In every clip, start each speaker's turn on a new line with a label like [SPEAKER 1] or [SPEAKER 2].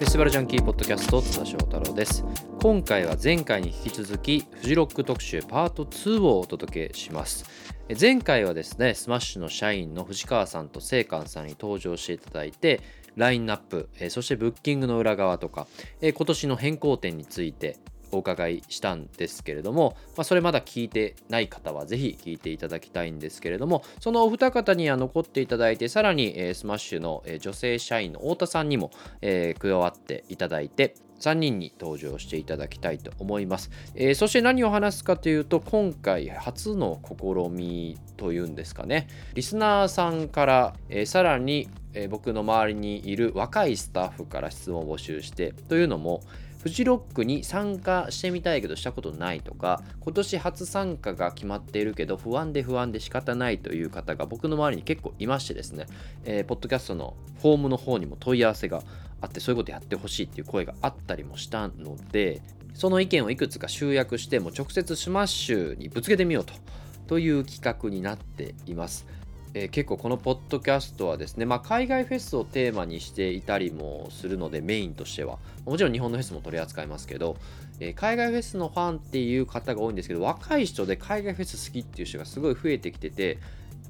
[SPEAKER 1] フェスティバルジャンキーポッドキャスト津田翔太郎です。今回は前回に引き続きフジロック特集パート2をお届けします。前回はですねスマッシュの社員の藤川さんと聖寛さんに登場していただいてラインナップそしてブッキングの裏側とか今年の変更点についてお伺いしたんですけれども、まあ、それまだ聞いてない方はぜひ聞いていただきたいんですけれどもそのお二方には残っていただいてさらに、えー、スマッシュの、女性社員の太田さんにも、加わっていただいて3人に登場していただきたいと思います、えー、そして何を話すかというと今回初の試みというんですかね。リスナーさんから、えー、さらに、えー、僕の周りにいる若いスタッフから質問を募集してというのもフジロックに参加してみたいけどしたことないとか今年初参加が決まっているけど不安で不安で仕方ないという方が僕の周りに結構いましてですね、えー、ポッドキャストのフォームの方にも問い合わせがあってそういうことやってほしいっていう声があったりもしたのでその意見をいくつか集約しても直接スマッシュにぶつけてみようとという企画になっています。えー、結構このポッドキャストはですね、まあ、海外フェスをテーマにしていたりもするのでメインとしては。もちろん日本のフェスも取り扱いますけど、えー、海外フェスのファンっていう方が多いんですけど若い人で海外フェス好きっていう人がすごい増えてきてて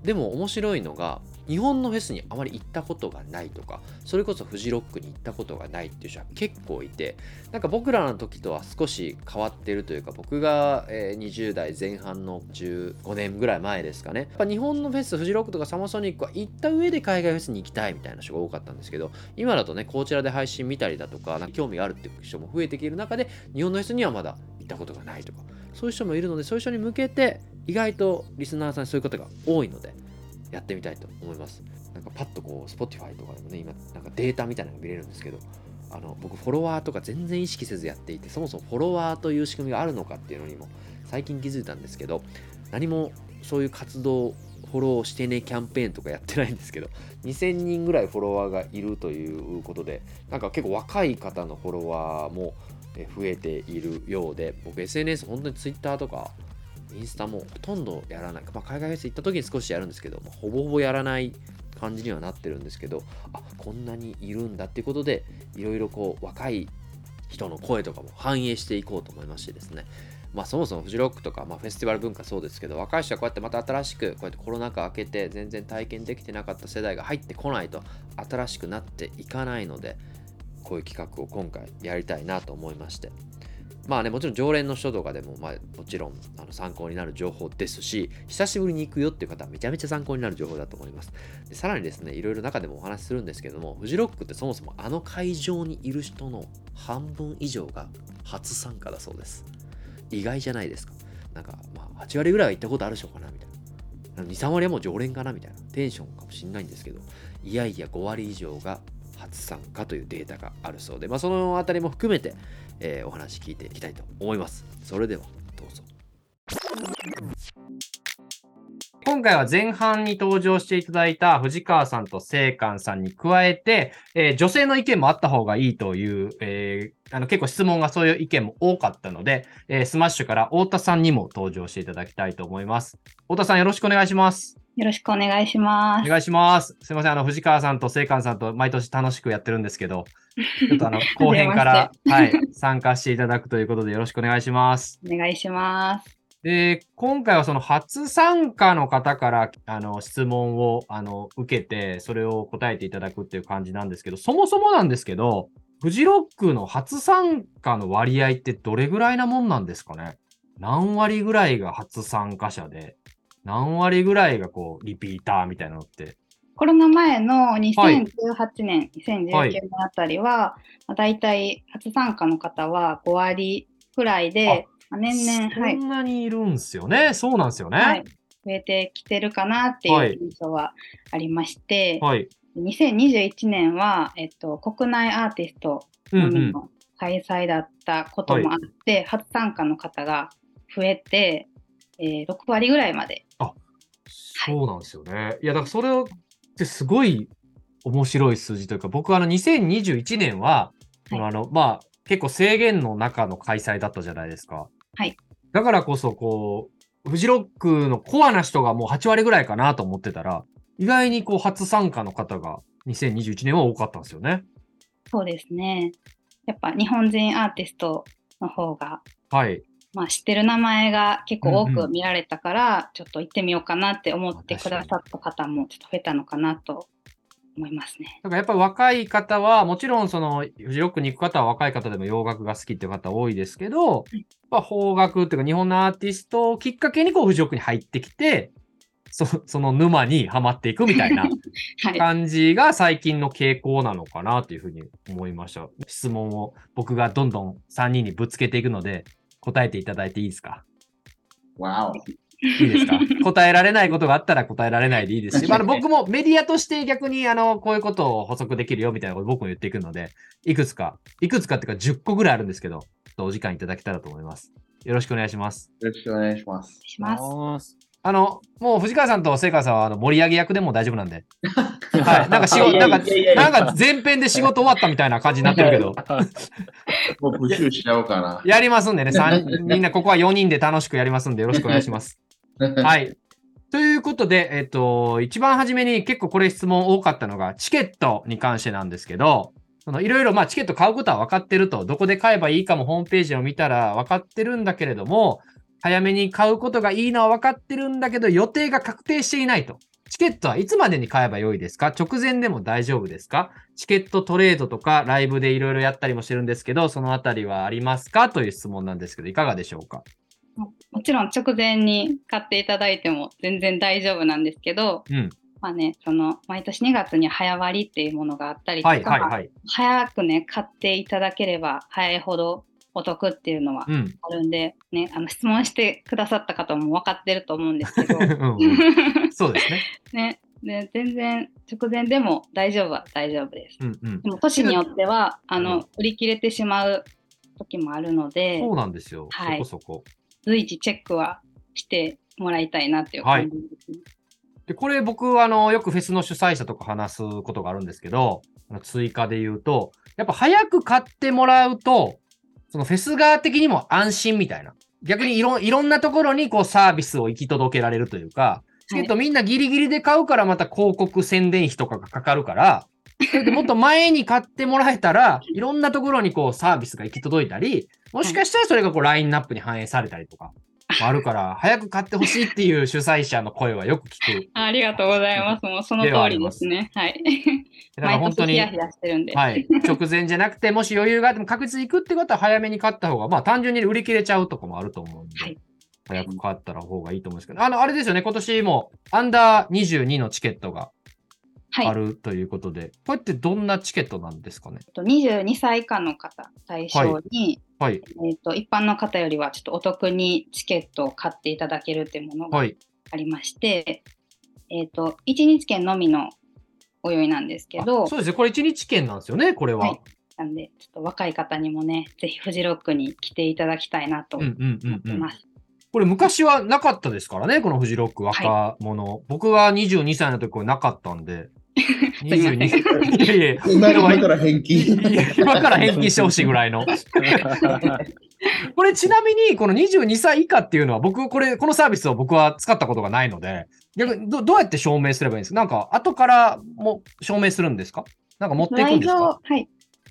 [SPEAKER 1] でも面白いのが日本のフェスにあまり行ったことがないとかそれこそフジロックに行ったことがないっていう人は結構いてなんか僕らの時とは少し変わってるというか僕が、20代前半の15年ぐらい前ですかね。やっぱ日本のフェスフジロックとかサマソニックは行った上で海外フェスに行きたいみたいな人が多かったんですけど今だとねこちらで配信見たりだとかなんか興味があるっていう人も増えてきている中で日本のフェスにはまだ行ったことがないとかそういう人もいるのでそういう人に向けて意外とリスナーさんそういう方が多いのでやってみたいと思います。なんかパッとこう Spotify とかでもね今なんかデータみたいなのが見れるんですけどあの僕フォロワーとか全然意識せずやっていてそもそもフォロワーという仕組みがあるのかっていうのにも最近気づいたんですけど何もそういう活動フォローしてねキャンペーンとかやってないんですけど2000人ぐらいフォロワーがいるということでなんか結構若い方のフォロワーも増えているようで僕 SNS 本当に Twitter とかインスタもほとんどやらない。まあ、海外フェス行った時に少しやるんですけど、まあ、ほぼほぼやらない感じにはなってるんですけど、あ、こんなにいるんだっていうことで、いろいろこう、若い人の声とかも反映していこうと思いましてですね。まあそもそもフジロックとか、まあ、フェスティバル文化そうですけど、若い人はこうやってまた新しく、こうやってコロナ禍明けて全然体験できてなかった世代が入ってこないと新しくなっていかないので、こういう企画を今回やりたいなと思いまして、まあね、もちろん常連の人とかでも、まあ、もちろんあの参考になる情報ですし、久しぶりに行くよっていう方はめちゃめちゃ参考になる情報だと思います。でさらにですね、いろいろ中でもお話しするんですけども、フジロックってそもそもあの会場にいる人の半分以上が初参加だそうです。意外じゃないですか。なんか、まあ、8割ぐらいは行ったことある人かなみたいな。2、3割はもう常連かなみたいなテンションかもしんないんですけど、いやいや5割以上が初参加というデータがあるそうで、まあ、そのあたりも含めて、えー、お話聞いていきたいと思います。それではどうぞ。今回は前半に登場していただいた藤川さんと聖寛さんに加えて、えー、女性の意見もあった方がいいという、えー、あの結構質問がそういう意見も多かったので、えー、スマッシュから太田さんにも登場していただきたいと思います。太田さんよろしくお願いします。
[SPEAKER 2] よろしくお願いします。
[SPEAKER 1] お願いします。すみません、あの藤川さんと聖寛さんと毎年楽しくやってるんですけど、ちょっとあの 後編からはい、参加していただくということでよろしくお願いします。
[SPEAKER 2] お願いします。
[SPEAKER 1] で、今回はその初参加の方からあの質問をあの受けて、それを答えていただくっていう感じなんですけど、そもそもなんですけど、フジロックの初参加の割合ってどれぐらいなもんなんですかね？何割ぐらいが初参加者で、何割ぐらいがこうリピーターみたいなのって？
[SPEAKER 2] コロナ前の2018年、はい、2019年あたりは、はい、だいたい初参加の方は5割くらいで、
[SPEAKER 1] 年々、はい。そんなにいるんですよね？そうなんですよね。はい、
[SPEAKER 2] 増えてきてるかなっていう印象はありまして、はい、2021年は、えっと、国内アーティストのみの開催だったこともあって、うんうん、初参加の方が増えて、えー、6割ぐらいまで。
[SPEAKER 1] あそうなんですよね。はい、いや、だからそれってすごい面白い数字というか、僕はあの2021年は、はい、あのまあ、結構制限の中の開催だったじゃないですか。
[SPEAKER 2] はい。
[SPEAKER 1] だからこそ、こう、フジロックのコアな人がもう8割ぐらいかなと思ってたら、意外にこう初参加の方が2021年は多かったんですよね。
[SPEAKER 2] そうですね。やっぱ日本人アーティストの方が、
[SPEAKER 3] はい。
[SPEAKER 2] まあ、知ってる名前が結構多く見られたから、うんうん、ちょっと行ってみようかなって思ってくださった方もちょっと増えたのかなと思いますね。
[SPEAKER 3] だからやっぱり若い方は、もちろんそのフジロックに行く方は若い方でも洋楽が好きっていう方多いですけど、まあ、邦楽っていうか日本のアーティストをきっかけにこうフジロックに入ってきて、そその沼にはまっていくみたいな 感じが最近の傾向なのかなというふうに思いました。質問を僕がどんどん3人にぶつけていくので、答えていただいていいですか？
[SPEAKER 4] わお。
[SPEAKER 3] いいですか？答えられないことがあったら答えられないでいいですし、まあ、僕もメディアとして逆にあのこういうことを補足できるよみたいなこと僕も言っていくので、いくつか、いくつかっていうか10個ぐらいあるんですけど、お時間いただけたらと思います。よろしくお願いします。
[SPEAKER 4] よろしくお願いします。
[SPEAKER 2] します。
[SPEAKER 3] あの、もう藤川さんと聖川さんはあの盛り上げ役でも大丈夫なんで。はい。なんか仕事、なんか、なんか前編で仕事終わったみたいな感じになってるけど。
[SPEAKER 4] もうプシュしちゃおうかな。
[SPEAKER 3] やりますんでね、みんなここは4人で楽しくやりますんでよろしくお願いします。はい。ということで、えっと、一番初めに結構これ質問多かったのが、チケットに関してなんですけど、そのいろいろまあチケット買うことは分かってると、どこで買えばいいかもホームページを見たら分かってるんだけれども、早めに買うことがいいのは分かってるんだけど、予定が確定していないと。チケットはいつまでに買えばよいですか？直前でも大丈夫ですか？チケットトレードとかライブでいろいろやったりもしてるんですけど、そのあたりはありますか？という質問なんですけど、いかがでしょうか？
[SPEAKER 2] もちろん直前に買っていただいても全然大丈夫なんですけど、うん、まあね、その毎年2月に早割っていうものがあったりとか、はいはいはい、早くね買っていただければ早いほどお得っていうのはあるんで、うん、ね、あの質問してくださった方も分かってると思うんですけど、うん
[SPEAKER 3] うん、そうです
[SPEAKER 2] ね。ね。で全然直前でも大丈夫は大丈夫です。うんうん、でも年によってはあの、売り切れてしまう時もあるので、
[SPEAKER 3] そうなんですよ、はい、そこそこ。
[SPEAKER 2] 随時チェックはしてもらいたいなっていう感じですね。はい
[SPEAKER 3] で、これ僕、あの、よくフェスの主催者とか話すことがあるんですけど、追加で言うと、やっぱ早く買ってもらうと、そのフェス側的にも安心みたいな。逆にいろい。ろんなところにこうサービスを行き届けられるというか、チケットみんなギリギリで買うからまた広告宣伝費とかがかかるから、でもっと前に買ってもらえたら、いろんなところにこうサービスが行き届いたり、もしかしたらそれがこうラインナップに反映されたりとかあるから、早く買ってほしいっていう主催者の声はよく聞く。
[SPEAKER 2] ありがとうございます。もうその通りですね。はい。だから本当に、はい、
[SPEAKER 3] 直前じゃなくて、もし余裕があっても確実に行くってことは早めに買った方が、まあ単純に売り切れちゃうとかもあると思うんで。はい早く買ったら方がいいと思うんですけど、あの、あれですよね、今年もアンダー22のチケットがあるということで、はい、これってどんなチケットなんですかね
[SPEAKER 2] ？22歳以下の方対象に、はい、えーと、一般の方よりはちょっとお得にチケットを買っていただけるというものがありまして、はい、えーと、1日券のみのご用意なんですけど
[SPEAKER 3] そうですね。これ1日券なんですよねこれは。
[SPEAKER 2] なんでちょっと若い方にもねぜひフジロックに来ていただきたいなと思ってます。
[SPEAKER 3] これ昔はなかったですからね、このフジロック若者。はい、僕は22歳の時はなかったんで、
[SPEAKER 4] 22。いやいや、今から返金。
[SPEAKER 3] 今から返金してほしいぐらいの。これちなみに、この22歳以下っていうのは、僕、これ、このサービスを僕は使ったことがないので、逆にどどうやって証明すればいいんですか？なんか、後からも証明するんですか？なんか持っていくんですか？
[SPEAKER 2] はい。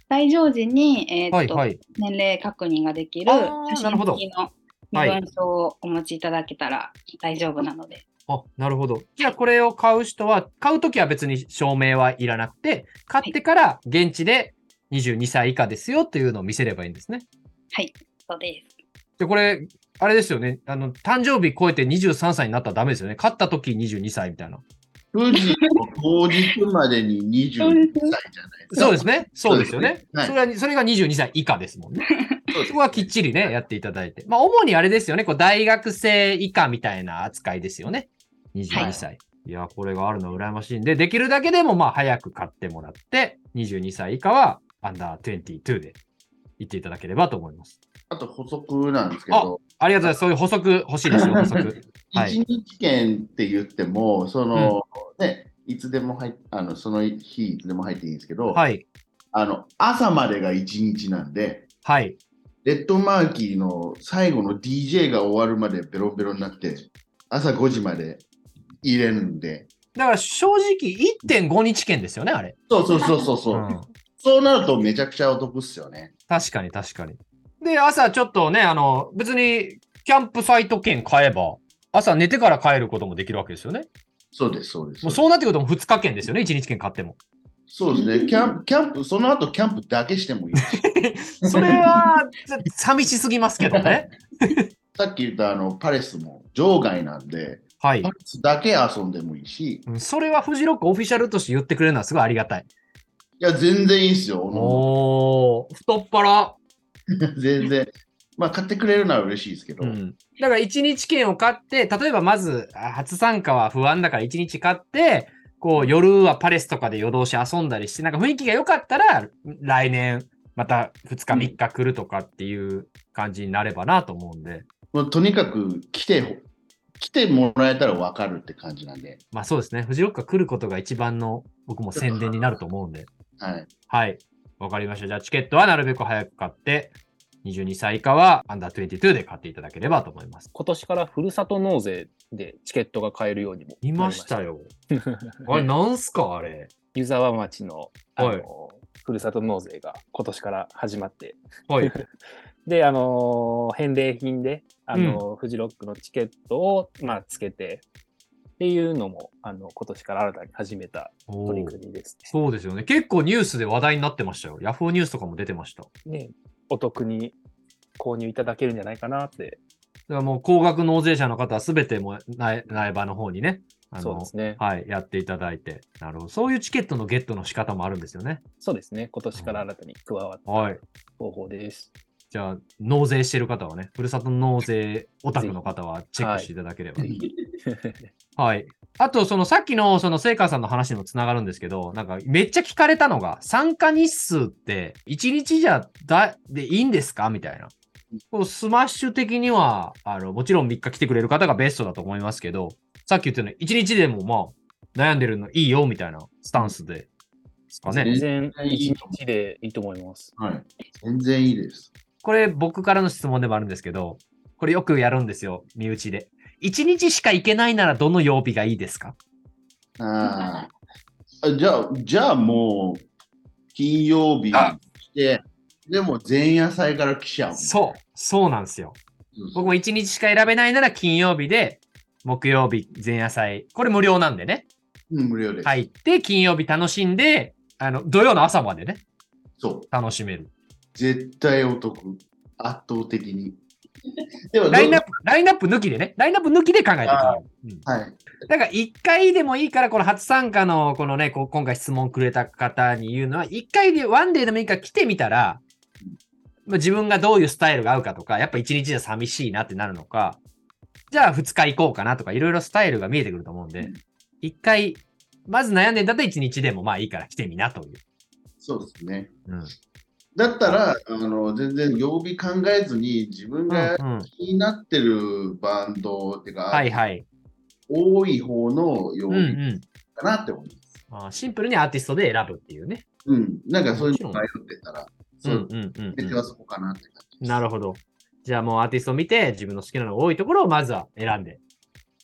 [SPEAKER 2] 来場時に、えー、っと、はいはい、年齢確認ができる写真付きの身分証をお持ちいただけたら大丈夫なので。
[SPEAKER 3] あ、なるほど。じゃあこれを買う人は、買うときは別に証明はいらなくて、買ってから現地で22歳以下ですよというのを見せればいいんですね。
[SPEAKER 2] はい、そうです。
[SPEAKER 3] で、これ、あれですよね。あの、誕生日超えて23歳になったらダメですよね。買ったとき22歳みたいな。
[SPEAKER 4] 富士当日までに22歳じゃないですか。
[SPEAKER 3] そうですね。そうですよね。それは、それが22歳以下ですもんね。そこはきっちりね、やっていただいて。まあ、主にあれですよね。こう大学生以下みたいな扱いですよね。22歳。はい、いや、これがあるのは羨ましいんで、できるだけでもまあ早く買ってもらって、22歳以下はアンダー22で行っていただければと思います。
[SPEAKER 4] あと補足なんですけど。
[SPEAKER 3] ありがとうございます。そういう補足欲しいですよ、補足。
[SPEAKER 4] はい、1日券って言っても、その、うん、ね、いつでも入あの、その日いつでも入っていいんですけど、はい。あの、朝までが1日なんで、
[SPEAKER 3] はい。
[SPEAKER 4] レッドマーキーの最後の DJ が終わるまでベロベロになって、朝5時まで入れるんで。
[SPEAKER 3] だから正直1.5日券ですよね、あれ。
[SPEAKER 4] そうそうそうそうそう。うんそうなるとめちゃくちゃお得っすよね。
[SPEAKER 3] 確かに確かに。で、朝ちょっとね、あの、別にキャンプサイト券買えば、朝寝てから帰ることもできるわけですよね。
[SPEAKER 4] そうです、そうです。
[SPEAKER 3] もうそうなってくると2日券ですよね、1日券買っても。
[SPEAKER 4] そうですね。キャンプ、キャンプ、その後キャンプだけしてもいい。
[SPEAKER 3] それは、寂しすぎますけどね。
[SPEAKER 4] さっき言ったあのパレスも場外なんで、はい、パレスだけ遊んでもいいし。
[SPEAKER 3] それはフジロックオフィシャルとして言ってくれるのはすごいありがたい。
[SPEAKER 4] いや、全然いいっすよ。
[SPEAKER 3] おー、太っ腹。
[SPEAKER 4] 全然。まあ、買ってくれるのは嬉しいですけど。うん、
[SPEAKER 3] だから、1日券を買って、例えばまず、初参加は不安だから1日買って、こう、夜はパレスとかで夜通し遊んだりして、なんか雰囲気が良かったら、来年、また2日3日来るとかっていう感じになればなと思うんで。
[SPEAKER 4] もうとにかく来て、来てもらえたら分かるって感じなんで。
[SPEAKER 3] まあそうですね。フジロックが来ることが一番の僕も宣伝になると思うんで。
[SPEAKER 4] はい。
[SPEAKER 3] はい。わかりました。じゃあチケットはなるべく早く買って、22歳以下はアンダー22で買っていただければと思います。
[SPEAKER 5] 今年からふるさと納税でチケットが買えるようにも
[SPEAKER 3] いましたよ。あれ、なんすかあれ？
[SPEAKER 5] 湯沢町のあの、はい、ふるさと納税が今年から始まって。
[SPEAKER 3] はい。
[SPEAKER 5] で、あのー、返礼品で、あのー、うん、フジロックのチケットを、まあ、つけて、っていうのも、あの、今年から新たに始めた取り組みです
[SPEAKER 3] ね。そうですよね。結構ニュースで話題になってましたよ。ヤフーニュースとかも出てました。
[SPEAKER 5] ね、お得に購入いただけるんじゃないかなって。
[SPEAKER 3] だからもう高額納税者の方はすべても苗場の方にね、
[SPEAKER 5] そうですね。
[SPEAKER 3] はい、やっていただいて。なるほど。そういうチケットのゲットの仕方もあるんですよね。
[SPEAKER 5] そうですね。今年から新たに加わった方法です。
[SPEAKER 3] はいじゃあ、納税してる方はね、ふるさと納税オタクの方はチェックしていただければ。はい。はい、あと、そのさっきのその聖火さんの話にもつながるんですけど、なんかめっちゃ聞かれたのが、参加日数って1日じゃだでいいんですかみたいな。こうスマッシュ的にはあの、もちろん3日来てくれる方がベストだと思いますけど、さっき言ったように1日でもまあ悩んでるのいいよみたいなスタンスで。ですかね。
[SPEAKER 5] 全然1日でいいと思います。
[SPEAKER 4] はい。全然いいです。
[SPEAKER 3] これ僕からの質問でもあるんですけど、これよくやるんですよ、身内で。1日しか行けないならどの曜日がいいですか？
[SPEAKER 4] ああ。じゃあ、じゃあもう、金曜日に来て、でも前夜祭から来ちゃう。
[SPEAKER 3] そう、そうなんですよ。僕も1日しか選べないなら金曜日で、木曜日前夜祭。これ無料なんでね。
[SPEAKER 4] うん、無料です。
[SPEAKER 3] 入って、金曜日楽しんで、あの、土曜の朝までね。
[SPEAKER 4] そう。
[SPEAKER 3] 楽しめる。
[SPEAKER 4] 絶対お得。圧倒的に。
[SPEAKER 3] でもラインナップ、ラインナップ抜きでね。ラインナップ抜きで考えてくる。
[SPEAKER 4] はい。
[SPEAKER 3] だから1回でもいいから、この初参加のこのね、こ今回質問くれた方に言うのは、1回でワンデーでもいいから来てみたら、まあ、自分がどういうスタイルが合うかとか、やっぱ1日じゃ寂しいなってなるのか、じゃあ2日行こうかなとか、いろいろスタイルが見えてくると思うんで、1回、まず悩んでんだったら1日でもまあいいから来てみなという。
[SPEAKER 4] そうですね。うん。だったら、あの全然曜日考えずに自分が気になってるバンドっていうか、
[SPEAKER 3] はいはい、
[SPEAKER 4] 多い方の曜日かなって思います、
[SPEAKER 3] うんうん、あ。シンプルにアーティストで選ぶっていうね。
[SPEAKER 4] うん、なんかそういうの迷ってたら、そう、そこかなって感
[SPEAKER 3] じなるほど。じゃあもうアーティストを見て、自分の好きなのが多いところをまずは選んで。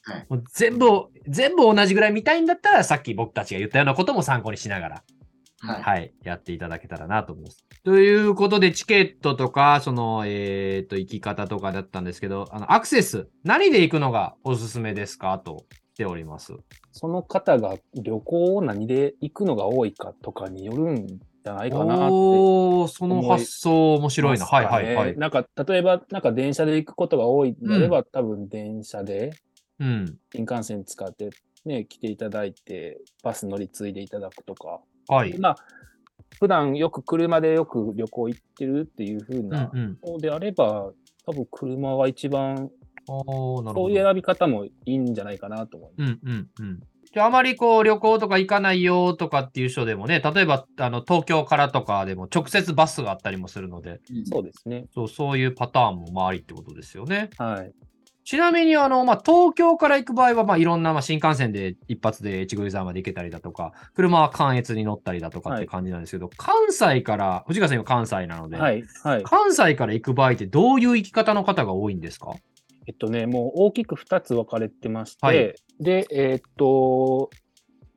[SPEAKER 3] はい、もう全部、全部同じぐらい見たいんだったら、さっき僕たちが言ったようなことも参考にしながら。はい、はい、やっていただけたらなと思います。ということで、チケットとか、その、えっ、ー、と、行き方とかだったんですけど、あの、アクセス、何で行くのがおすすめですかとしております。
[SPEAKER 5] その方が旅行を何で行くのが多いかとかによるんじゃないかなって。お
[SPEAKER 3] その発想面白いな。はいはいはい。
[SPEAKER 5] なんか、例えば、なんか電車で行くことが多いのであれば、うん、多分電車で、
[SPEAKER 3] うん、
[SPEAKER 5] 新幹線使ってね、来ていただいて、バス乗り継いでいただくとか。
[SPEAKER 3] はい。
[SPEAKER 5] まあ、普段よく車でよく旅行行ってるっていう風なのであれば、うんうん、多分車が一番、そういう選び方もいいんじゃないかなと思い
[SPEAKER 3] ます。うんうんうんじゃあまりこう旅行とか行かないよとかっていう人でもね、例えばあの東京からとかでも直接バスがあったりもするので、
[SPEAKER 5] そうですね。
[SPEAKER 3] そうそういうパターンも周りってことですよね。
[SPEAKER 5] はい。
[SPEAKER 3] ちなみに、あの、まあ、東京から行く場合は、まあ、いろんな、まあ、新幹線で一発で越後湯沢まで行けたりだとか、車は関越に乗ったりだとかって感じなんですけど、はい、関西から、藤川さん今関西なので、
[SPEAKER 5] はいはい、
[SPEAKER 3] 関西から行く場合ってどういう行き方の方が多いんですか？
[SPEAKER 5] えっとね、もう大きく2つ分かれてまして、はい、で、えー、っと、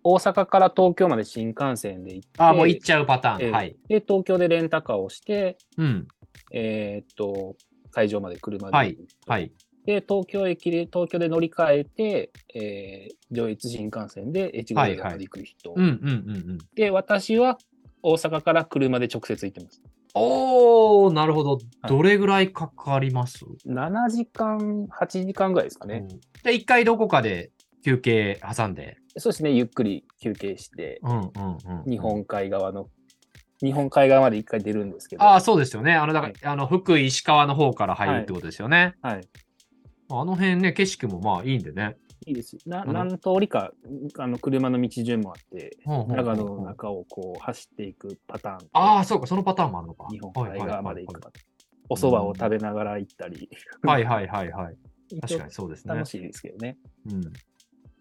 [SPEAKER 5] 大阪から東京まで新幹線で行って、
[SPEAKER 3] あもう行っちゃうパターン。えー、はい。
[SPEAKER 5] で、東京でレンタカーをして、うん。えっと、会場まで車で
[SPEAKER 3] はい。はい。
[SPEAKER 5] で、東京駅で、東京で乗り換えて、えー、上越新幹線で越後寺まで行く人。で、私は大阪から車で直接行ってます。
[SPEAKER 3] おー、なるほど。どれぐらいかかります、はい、
[SPEAKER 5] ?7 時間、8時間ぐらいですかね。
[SPEAKER 3] で、一回どこかで休憩挟んで？
[SPEAKER 5] そうですね、ゆっくり休憩して、日本海側の、日本海側まで一回出るんですけど。
[SPEAKER 3] ああ、そうですよね。あの、だから、はい、あの、福井、石川の方から入るってことですよね。はい。はい、あの辺ね、景色もまあいいんでね。
[SPEAKER 5] いいですな何通りかあの車の道順もあって、長野の中をこう走っていくパターン。
[SPEAKER 3] ああ、そうか、そのパターンもあるのか。
[SPEAKER 5] 日本海側まで行くか。お蕎麦を食べながら行ったり。
[SPEAKER 3] はいはいはいはい。確かにそうですね。
[SPEAKER 5] 楽しいですけどね。うん。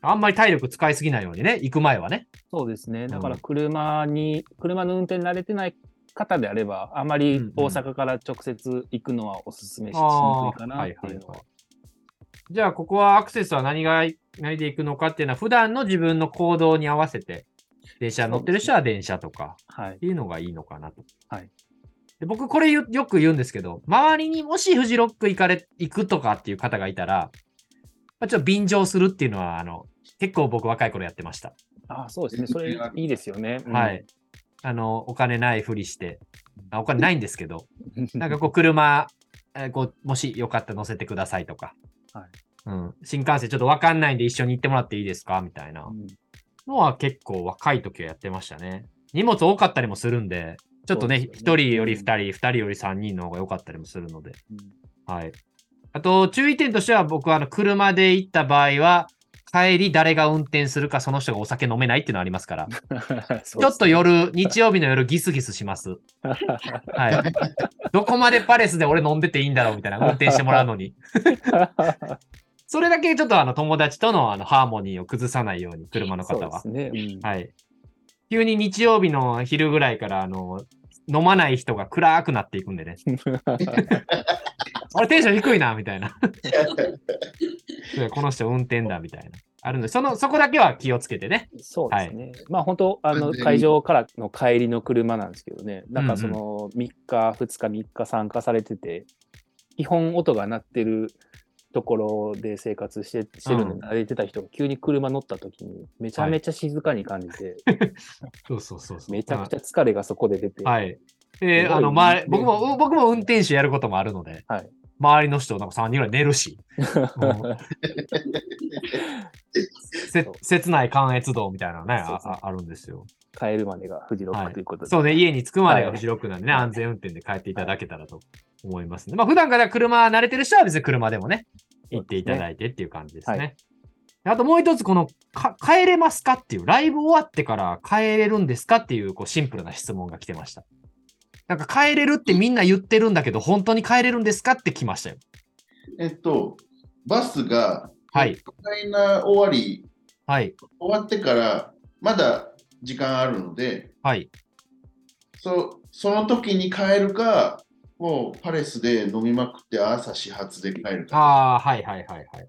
[SPEAKER 3] あんまり体力使いすぎないようにね、行く前はね。
[SPEAKER 5] そうですね。だから車に、うん、車の運転慣れてない方であれば、あまり大阪から直接行くのはおすすめし,、にくいかなっていうのは。
[SPEAKER 3] じゃあ、ここはアクセスは何が、何で行くのかっていうのは、普段の自分の行動に合わせて、電車乗ってる人は電車とか、っていうのがいいのかなと。はい。で僕、これよく言うんですけど、周りにもしフジロック行かれ、行くとかっていう方がいたら、まあ、ちょっと便乗するっていうのは、あの、結構僕若い頃やってました。
[SPEAKER 5] ああ、そうですね。それいいですよね。
[SPEAKER 3] うん、はい。あの、お金ないふりして、あお金ないんですけど、なんかこう、車、えこうもしよかったら乗せてくださいとか、はい。うん。新幹線ちょっとわかんないんで一緒に行ってもらっていいですか？みたいなのは結構若い時はやってましたね。荷物多かったりもするんで、ちょっとね、一、ね、人より二人、二、人より三人の方が良かったりもするので。うん、はい。あと、注意点としては僕はあの車で行った場合は、帰り誰が運転するかその人がお酒飲めないっていうのありますから。ちょっと夜、日曜日の夜ギスギスします。はい。どこまでパレスで俺飲んでていいんだろうみたいな運転してもらうのに。それだけちょっとあの友達とのあのハーモニーを崩さないように、車の方は。ねうん、はい。急に日曜日の昼ぐらいからあの飲まない人が暗くなっていくんでね。俺テンション低いな、みたいな。この人運転だ、みたいな。あるので、その、そこだけは気をつけてね。
[SPEAKER 5] そうですね。はい、まあ本当、あの、会場からの帰りの車なんですけどね、なんかその、3日、2日、3日参加されてて、基本音が鳴ってるところで生活してしてるのに慣れてた人が急に車乗った時にめちゃめちゃ静かに感じて、
[SPEAKER 3] はい、そうそうそう
[SPEAKER 5] めちゃくちゃ疲れがそこで出て、
[SPEAKER 3] はい。えー、あの、ま僕も、僕も運転手やることもあるので、はい、周りの人、なんか3人ぐらい寝るし。せ切ない関越道みたいなねあ、あるんですよ。
[SPEAKER 5] 帰るまでがフジロックということで、
[SPEAKER 3] はい、そうね、家に着くまでがフジロックなんでね、はい、安全運転で帰っていただけたらと思いますね。まあ、普段から車慣れてる人は別に車でもね、行っていただいてっていう感じですね。はいあともう一つ、この帰れますかっていう、ライブ終わってから帰れるんですかっていうこうシンプルな質問が来てました。なんか帰れるってみんな言ってるんだけど、本当に帰れるんですかって来ましたよ。
[SPEAKER 4] えっと、バスが、
[SPEAKER 3] はい。
[SPEAKER 4] な終わり、
[SPEAKER 3] はい。
[SPEAKER 4] 終わってから、まだ時間あるので、
[SPEAKER 3] はい。
[SPEAKER 4] そその時に帰るか、もうパレスで飲みまくって朝始発で帰るか。
[SPEAKER 3] ああ、はいはいはいはい。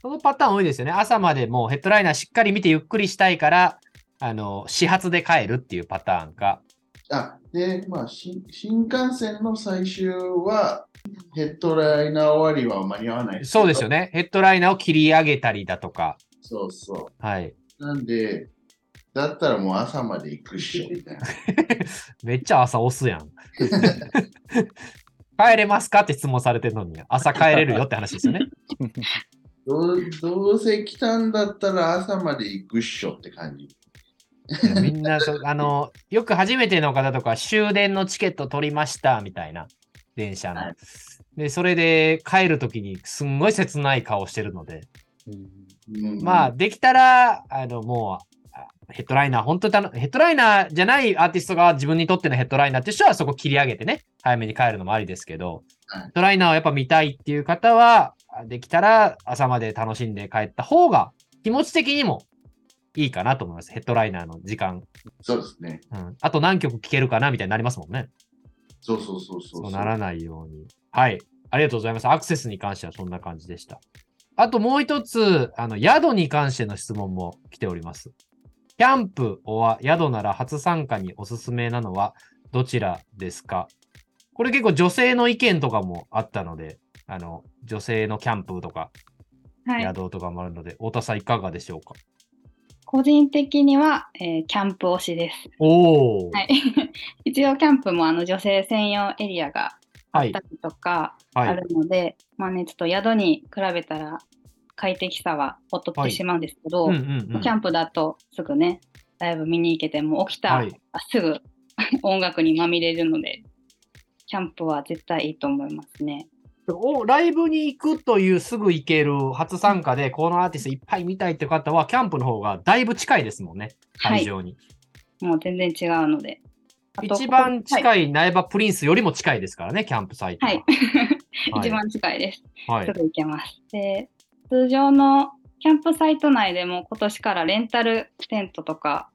[SPEAKER 3] そのパターン多いですよね。朝までもうヘッドライナーしっかり見てゆっくりしたいから、あの、始発で帰るっていうパターンか。
[SPEAKER 4] あで、まあ新、新幹線の最終は、ヘッドライナー終わりは間に合わない
[SPEAKER 3] そうですよね。ヘッドライナーを切り上げたりだとか。
[SPEAKER 4] そうそ
[SPEAKER 3] う。はい。
[SPEAKER 4] なんで、だったらもう朝まで行くっしょ、みたいな。
[SPEAKER 3] めっちゃ朝押すやん。帰れますかって質問されてるのに、朝帰れるよって話ですよね。
[SPEAKER 4] どうどうせ来たんだったら朝まで行くっしょって感じ。
[SPEAKER 3] みんなそ、あの、よく初めての方とか終電のチケット取りましたみたいな、電車の。で、それで帰るときにすんごい切ない顔してるので、うん、まあ、できたら、あの、もう、ヘッドライナー、本当たの、ヘッドライナーじゃないアーティストが自分にとってのヘッドライナーって人はそこ切り上げてね、早めに帰るのもありですけど、ヘッドライナーをやっぱ見たいっていう方は、できたら朝まで楽しんで帰った方が気持ち的にもいいかなと思います。ヘッドライナーの時間。
[SPEAKER 4] そうですね。
[SPEAKER 3] うん。あと何曲聴けるかなみたいになりますもんね。
[SPEAKER 4] そうそうそうそう
[SPEAKER 3] そうならないように。はい。ありがとうございます。アクセスに関してはそんな感じでした。あともう一つ、あの、宿に関しての質問も来ております。キャンプは宿なら初参加におすすめなのはどちらですか？これ結構女性の意見とかもあったので、あの、女性のキャンプとか、宿とかもあるので、太田さんいかがでしょうか？
[SPEAKER 2] 個人的には、えー、キャンプ推しです。
[SPEAKER 3] お
[SPEAKER 2] はい、一応キャンプもあの女性専用エリアがあったりとかあるので、はい、まあねちょっと宿に比べたら快適さは劣ってしまうんですけど、キャンプだとすぐねライブ見に行けても起きた、はい、すぐ 音楽にまみれるのでキャンプは絶対いいと思いますね。
[SPEAKER 3] ライブに行くというすぐ行ける初参加で、このアーティストいっぱい見たいって方は、キャンプの方がだいぶ近いですもんね、会場に。
[SPEAKER 2] はい、もう全然違うので。
[SPEAKER 3] 一番近い苗場プリンスよりも近いですからね、キャンプサイト
[SPEAKER 2] は。はい。一番近いです。はい、すぐ行けます。で、通常のキャンプサイト内でも今年からレンタルテントとか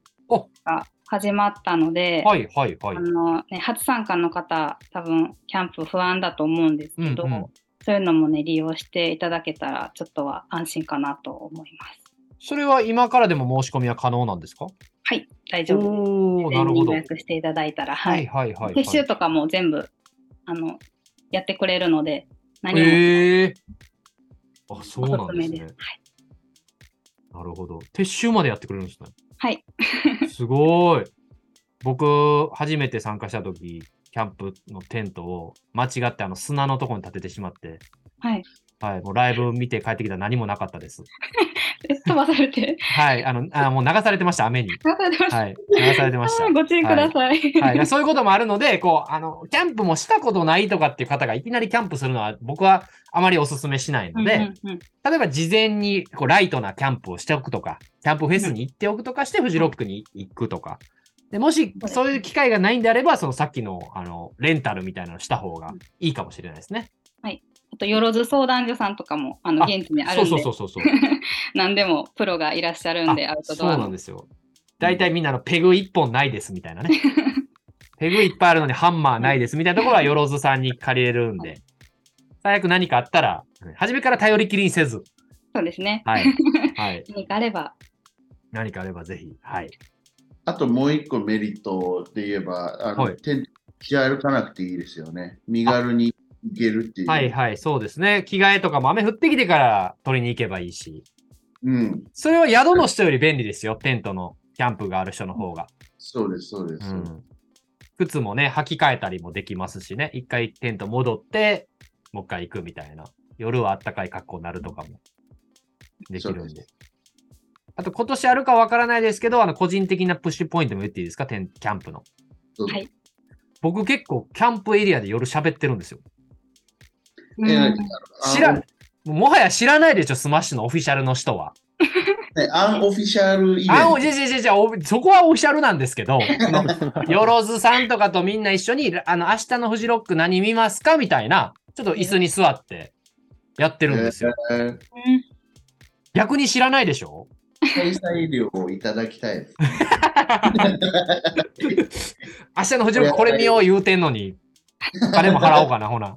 [SPEAKER 2] が始まったので、
[SPEAKER 3] はいはいはい。
[SPEAKER 2] あのね、初参加の方、多分キャンプ不安だと思うんですけど、うんうん、そういうのもね、利用していただけたら、ちょっとは安心かなと思います。
[SPEAKER 3] それは今からでも申し込みは可能なんですか？
[SPEAKER 2] はい、大丈夫です。なるほど。予約していただいたら、はい。はいはいはい、はい、撤収とかも全部、あの、やってくれるので、
[SPEAKER 3] 何も。えー、あ、そうなんですね。はい。なるほど。撤収までやってくれるんですね。
[SPEAKER 2] はい。
[SPEAKER 3] すごい。僕、初めて参加した時、キャンプのテントを間違ってあの砂のところに立ててしまって、
[SPEAKER 2] はい。
[SPEAKER 3] はい、もうライブ見て帰ってきたら何もなかったです。
[SPEAKER 2] 飛ばされて。
[SPEAKER 3] はい、あの、あもう流されてました、雨に。流
[SPEAKER 2] されてました。
[SPEAKER 3] はい、流されてました。
[SPEAKER 2] ご注意ください。
[SPEAKER 3] はい、はい、そういうこともあるので、こう、あの、キャンプもしたことないとかっていう方がいきなりキャンプするのは、僕はあまりお勧めしないので、例えば事前にこうライトなキャンプをしておくとか、キャンプフェスに行っておくとかして、フジロックに行くとか。でもし、そういう機会がないんであれば、そのさっきの、あの、レンタルみたいなのした方がいいかもしれないですね。
[SPEAKER 2] はい。あと、よろず相談所さんとかも、あの、現地にあるんで。そうそうそうそう。何でもプロがいらっしゃるんで、アウトド
[SPEAKER 3] ア。そうなんですよ。大体みんなのペグ1本ないですみたいなね。ペグいっぱいあるのにハンマーないですみたいなところはよろずさんに借りれるんで、最悪何かあったら、初めから頼りきりにせず。
[SPEAKER 2] そうですね。
[SPEAKER 3] はい。はい、
[SPEAKER 2] 何かあれば。
[SPEAKER 3] 何かあればぜひ。はい。
[SPEAKER 4] あともう一個メリットで言えば、あの、はい、テント着歩かなくていいですよね。身軽に行けるっていう。
[SPEAKER 3] はいはい、そうですね。着替えとかも雨降ってきてから取りに行けばいいし。
[SPEAKER 4] うん。
[SPEAKER 3] それは宿の人より便利ですよ。テントのキャンプがある人の方が。
[SPEAKER 4] そうです、そうです。うん、
[SPEAKER 3] 靴もね、履き替えたりもできますしね。一回テント戻って、もう一回行くみたいな。夜はあったかい格好になるとかもできるんで。あと今年あるかわからないですけど、あの個人的なプッシュポイントも言っていいですか？キャンプの。
[SPEAKER 2] はい。
[SPEAKER 3] 僕結構キャンプエリアで夜喋ってるんですよ。
[SPEAKER 4] 知
[SPEAKER 3] らもはや知らないでしょ、スマッシュのオフィシャルの人は。
[SPEAKER 4] ね、アンオフィシャルイベント。
[SPEAKER 3] じゃじゃじゃそこはオフィシャルなんですけど、よろずさんとかとみんな一緒に、あの、明日のフジロック何見ますかみたいな、ちょっと椅子に座ってやってるんですよ。えー、逆に知らないでしょ？
[SPEAKER 4] 開催料をいただきたいです。
[SPEAKER 3] 明日のフジロックこれ見よう言うてんのに、金も払おうかな、ほな。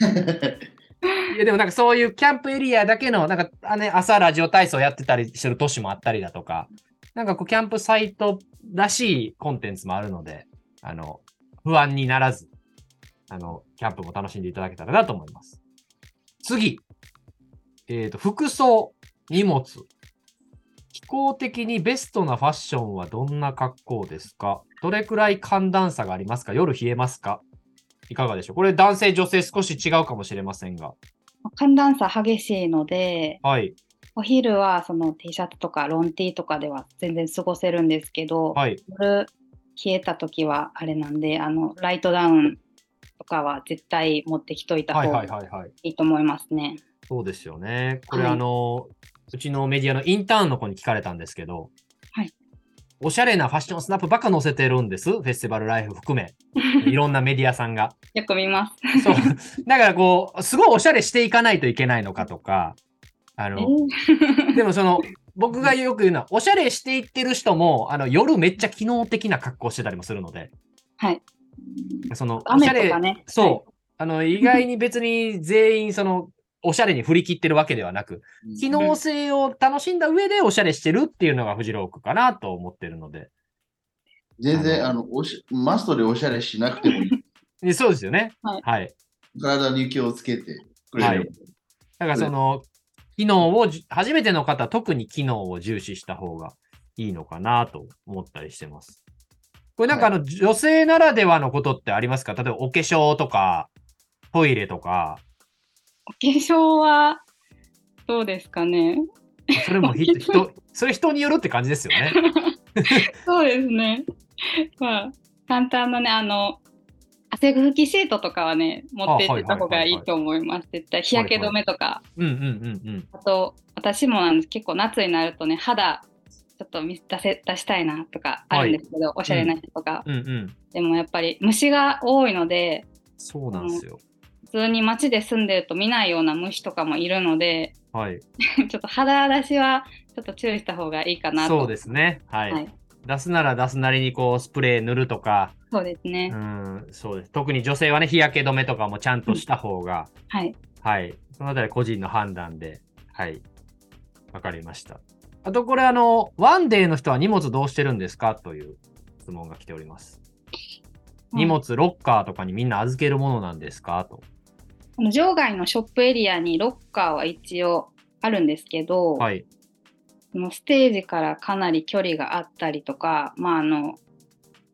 [SPEAKER 3] いやでもなんかそういうキャンプエリアだけの、なんかあ、ね、朝ラジオ体操やってたりする都市もあったりだとか、なんかこうキャンプサイトらしいコンテンツもあるので、あの、不安にならず、あの、キャンプも楽しんでいただけたらなと思います。次。えっ、ー、と、服装、荷物。気候的にベストなファッションはどんな格好ですか？どれくらい寒暖差がありますか？夜冷えますか？いかがでしょう？これ男性、女性少し違うかもしれませんが。
[SPEAKER 2] 寒暖差激しいので、
[SPEAKER 3] はい、
[SPEAKER 2] お昼はその T シャツとかロン T とかでは全然過ごせるんですけど、
[SPEAKER 3] はい、
[SPEAKER 2] 夜冷えた時はあれなんであのライトダウンとかは絶対持ってきといた方がいいと思いますね。
[SPEAKER 3] そうですよね。これ、はい、あのうちのメディアのインターンの子に聞かれたんですけど、おしゃれなファッションスナップばっか載せてるんです。フェスティバルライフ含め。いろんなメディアさんが。
[SPEAKER 2] よく見ます。
[SPEAKER 3] そう。だからこう、すごいおしゃれしていかないといけないのかとか、あの、でもその、僕がよく言うのは、おしゃれしていってる人も、あの、夜めっちゃ機能的な格好してたりもするので。
[SPEAKER 2] はい。
[SPEAKER 3] その、おしゃれ、ね、そう。あの、意外に別に全員、その、おしゃれに振り切ってるわけではなく、機能性を楽しんだ上でおしゃれしてるっていうのがフジロックかなと思ってるので。
[SPEAKER 4] 全然、あの、おしマストでおしゃれしなくてもい
[SPEAKER 3] い。そうですよね。はい。はい、
[SPEAKER 4] 体に気をつけてくれ
[SPEAKER 3] る。はい。だからその、機能を、初めての方、特に機能を重視した方がいいのかなと思ったりしてます。これなんかあの、女性ならではのことってありますか？例えばお化粧とか、トイレとか。
[SPEAKER 2] お化粧は、どうですかね？
[SPEAKER 3] それも人、それ人によるって感じですよね。
[SPEAKER 2] そうですね。まあ、簡単なね、あの、汗拭きシートとかはね、持っていった方がいいと思います。絶対日焼け止めとか。あと、私もなんです結構夏になるとね、肌、ちょっと出せ出したいなとかあるんですけど、はい、おしゃれな人とか、うんうんうん、でもやっぱり虫が多いので、
[SPEAKER 3] そうなんですよ。
[SPEAKER 2] 普通に街で住んでると見ないような虫とかもいるので、
[SPEAKER 3] はい、
[SPEAKER 2] ちょっと肌出しはちょっと注意した方がいいかな
[SPEAKER 3] と。そうですね。はい。はい、出すなら出すなりにこうスプレー塗るとか。
[SPEAKER 2] そうですね。
[SPEAKER 3] うん、そうです。特に女性はね、日焼け止めとかもちゃんとした方が。
[SPEAKER 2] はい。
[SPEAKER 3] はい。そのあたり個人の判断で。はい。わかりました。あとこれあの、ワンデーの人は荷物どうしてるんですか？という質問が来ております。荷物、ロッカーとかにみんな預けるものなんですか？と。
[SPEAKER 2] この場外のショップエリアにロッカーは一応あるんですけど、
[SPEAKER 3] はい、
[SPEAKER 2] そのステージからかなり距離があったりとか、まあ、あの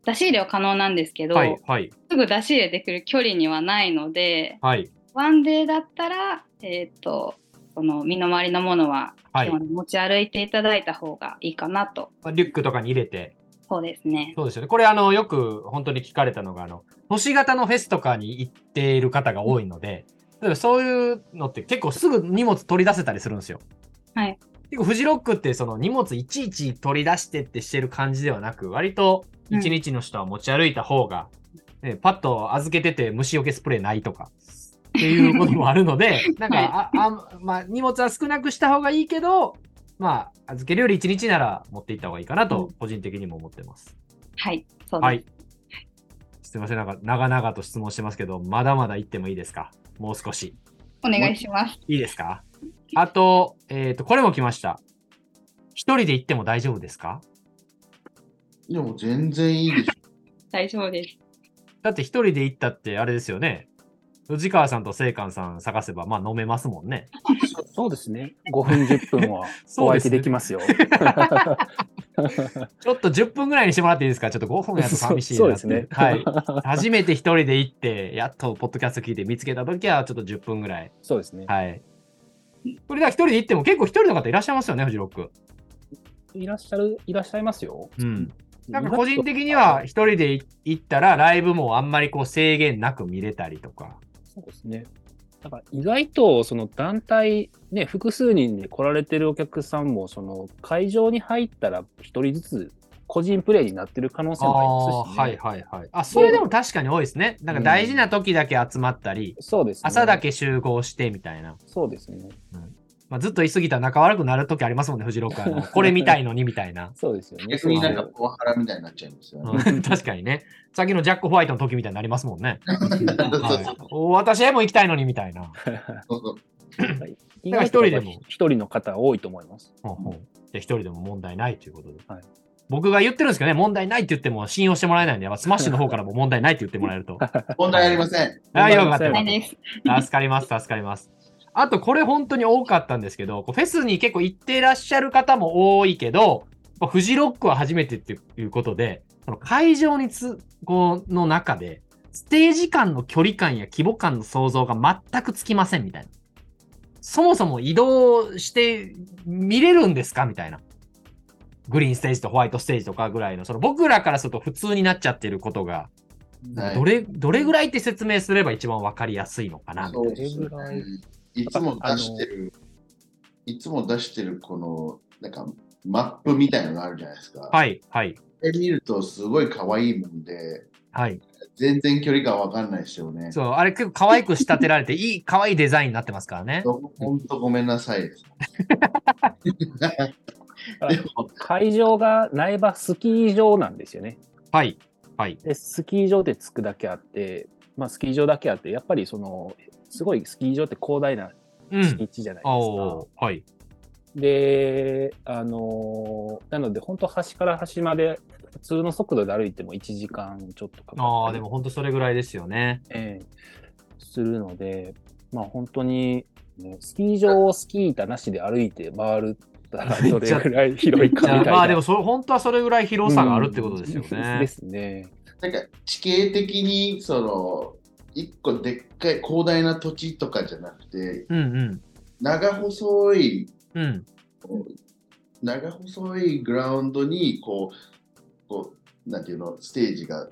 [SPEAKER 2] 出し入れは可能なんですけど、
[SPEAKER 3] はいはい、
[SPEAKER 2] すぐ出し入れできる距離にはないので、
[SPEAKER 3] はい、
[SPEAKER 2] ワンデーだったら、えーと、この身の回りのものは持ち歩いていただいた方がいいかなと。
[SPEAKER 3] リュックとかに入れて。
[SPEAKER 2] そうですね。
[SPEAKER 3] そうですよね。これ、あの、よく本当に聞かれたのが、あの、都市型のフェスとかに行っている方が多いので、例えばそういうのって結構すぐ荷物取り出せたりするんですよ。
[SPEAKER 2] はい。
[SPEAKER 3] 結構フジロックってその荷物いちいち取り出してってしてる感じではなく、割と一日の人は持ち歩いた方が、うん、ね、パッと預けてて虫除けスプレーないとか、っていうこともあるので、なんか、はい、ああまあ、荷物は少なくした方がいいけど、まあ、預けるより一日なら持っていった方がいいかなと、個人的にも思ってます。
[SPEAKER 2] はい、そうです。はい。
[SPEAKER 3] すみません、なんか長々と質問してますけど、まだまだ言ってもいいですか？もう少し。
[SPEAKER 2] お願いします。
[SPEAKER 3] いいですか？あと、えっ、ー、と、これも来ました。一人で行っても大丈夫ですか？
[SPEAKER 4] いや、もう全然いいでしょ。
[SPEAKER 2] 大丈夫です。
[SPEAKER 3] だって一人で行ったってあれですよね。藤川さんと聖寛さん探せば、まあ飲めますもんね。
[SPEAKER 5] そうですね。5分、10分は お相手できますよ。ち
[SPEAKER 3] ょっと10分ぐらいにしてもらっていいですか？ちょっと5分やと寂しいなそうですね。はい。初めて一人で行って、やっとポッドキャスト聞いて見つけたときは、ちょっと10分ぐらい。
[SPEAKER 5] そうですね。
[SPEAKER 3] はい。これでは一人で行っても結構一人の方いらっしゃいますよね、フジロック。
[SPEAKER 5] いらっしゃる、いらっしゃいますよ。
[SPEAKER 3] うん。なんか個人的には一人で行ったらライブもあんまりこう制限なく見れたりとか。
[SPEAKER 5] そうですね。だから意外とその団体、ね、複数人で来られてるお客さんも、その会場に入ったら一人ずつ個人プレイになってる可能性も
[SPEAKER 3] ありますし、ね、はいはいはい。あ、それでも確かに多いですね。なんか大事な時だけ集まったり、
[SPEAKER 5] うん、そうです、ね、
[SPEAKER 3] 朝だけ集合してみたいな。
[SPEAKER 5] そうですね。
[SPEAKER 3] うんまあ、ずっと言い過ぎたら仲悪くなる時ありますもんね、フジロックの。これみたいのにみたいな。
[SPEAKER 5] そうですよね。
[SPEAKER 4] 逆になんかパワハラみたいになっちゃいますよね。
[SPEAKER 3] 確かにね。さっきのジャック・ホワイトの時みたいになりますもんね。はい、私へも行きたいのにみたいな。そうそう。
[SPEAKER 5] だから一人でも。一人の方多いと思います。
[SPEAKER 3] ほうほう一人でも問題ないということで。はい、僕が言ってるんですけどね、問題ないって言っても信用してもらえないんで、スマッシュの方からも問題ないって言ってもらえると。
[SPEAKER 4] 問題ありません。
[SPEAKER 3] あ、よかった。助かります、助かります。あと、これ本当に多かったんですけど、フェスに結構行ってらっしゃる方も多いけど、フジロックは初めてっていうことで、その会場につ、この中で、ステージ間の距離感や規模感の想像が全くつきませんみたいな。そもそも移動して見れるんですかみたいな。グリーンステージとホワイトステージとかぐらいの、その僕らからすると普通になっちゃってることが、どれ、どれぐらいって説明すれば一番わかりやすいのかなみたいな。
[SPEAKER 4] いつも出してる、いつも出してるこの、なんか、マップみたいなのがあるじゃないですか。
[SPEAKER 3] はい、はい。
[SPEAKER 4] で見ると、すごい可愛いもんで、
[SPEAKER 3] はい。
[SPEAKER 4] 全然距離感わかんないですよね。
[SPEAKER 3] そう、あれ結構可愛く仕立てられて、いい、可愛いデザインになってますからね。
[SPEAKER 4] ほんとごめんなさいです。
[SPEAKER 5] 会場が苗場スキー場なんですよね。
[SPEAKER 3] はい。はい。
[SPEAKER 5] で、スキー場でつくだけあって、まあ、スキー場だけあって、やっぱりそのすごいスキー場って広大な敷地じゃないですか。うん
[SPEAKER 3] はい。
[SPEAKER 5] で、あのー、なので本当端から端まで普通の速度で歩いても1時間ちょっとかかる。
[SPEAKER 3] ああ、でも本当それぐらいですよね。
[SPEAKER 5] ええー、するので、まあ本当に、ね、スキー場をスキー板なしで歩いて回るったらどれぐらい広いかみたいな。
[SPEAKER 3] まあでもそ本当はそれぐらい広さがあるってことですよね。
[SPEAKER 5] うん、ですね。
[SPEAKER 4] なんか地形的にその一個でっかい広大な土地とかじゃなくて、
[SPEAKER 3] うんうん、
[SPEAKER 4] 長細い、
[SPEAKER 3] うん、
[SPEAKER 4] 長細いグラウンドにこうこうなんていうのステージが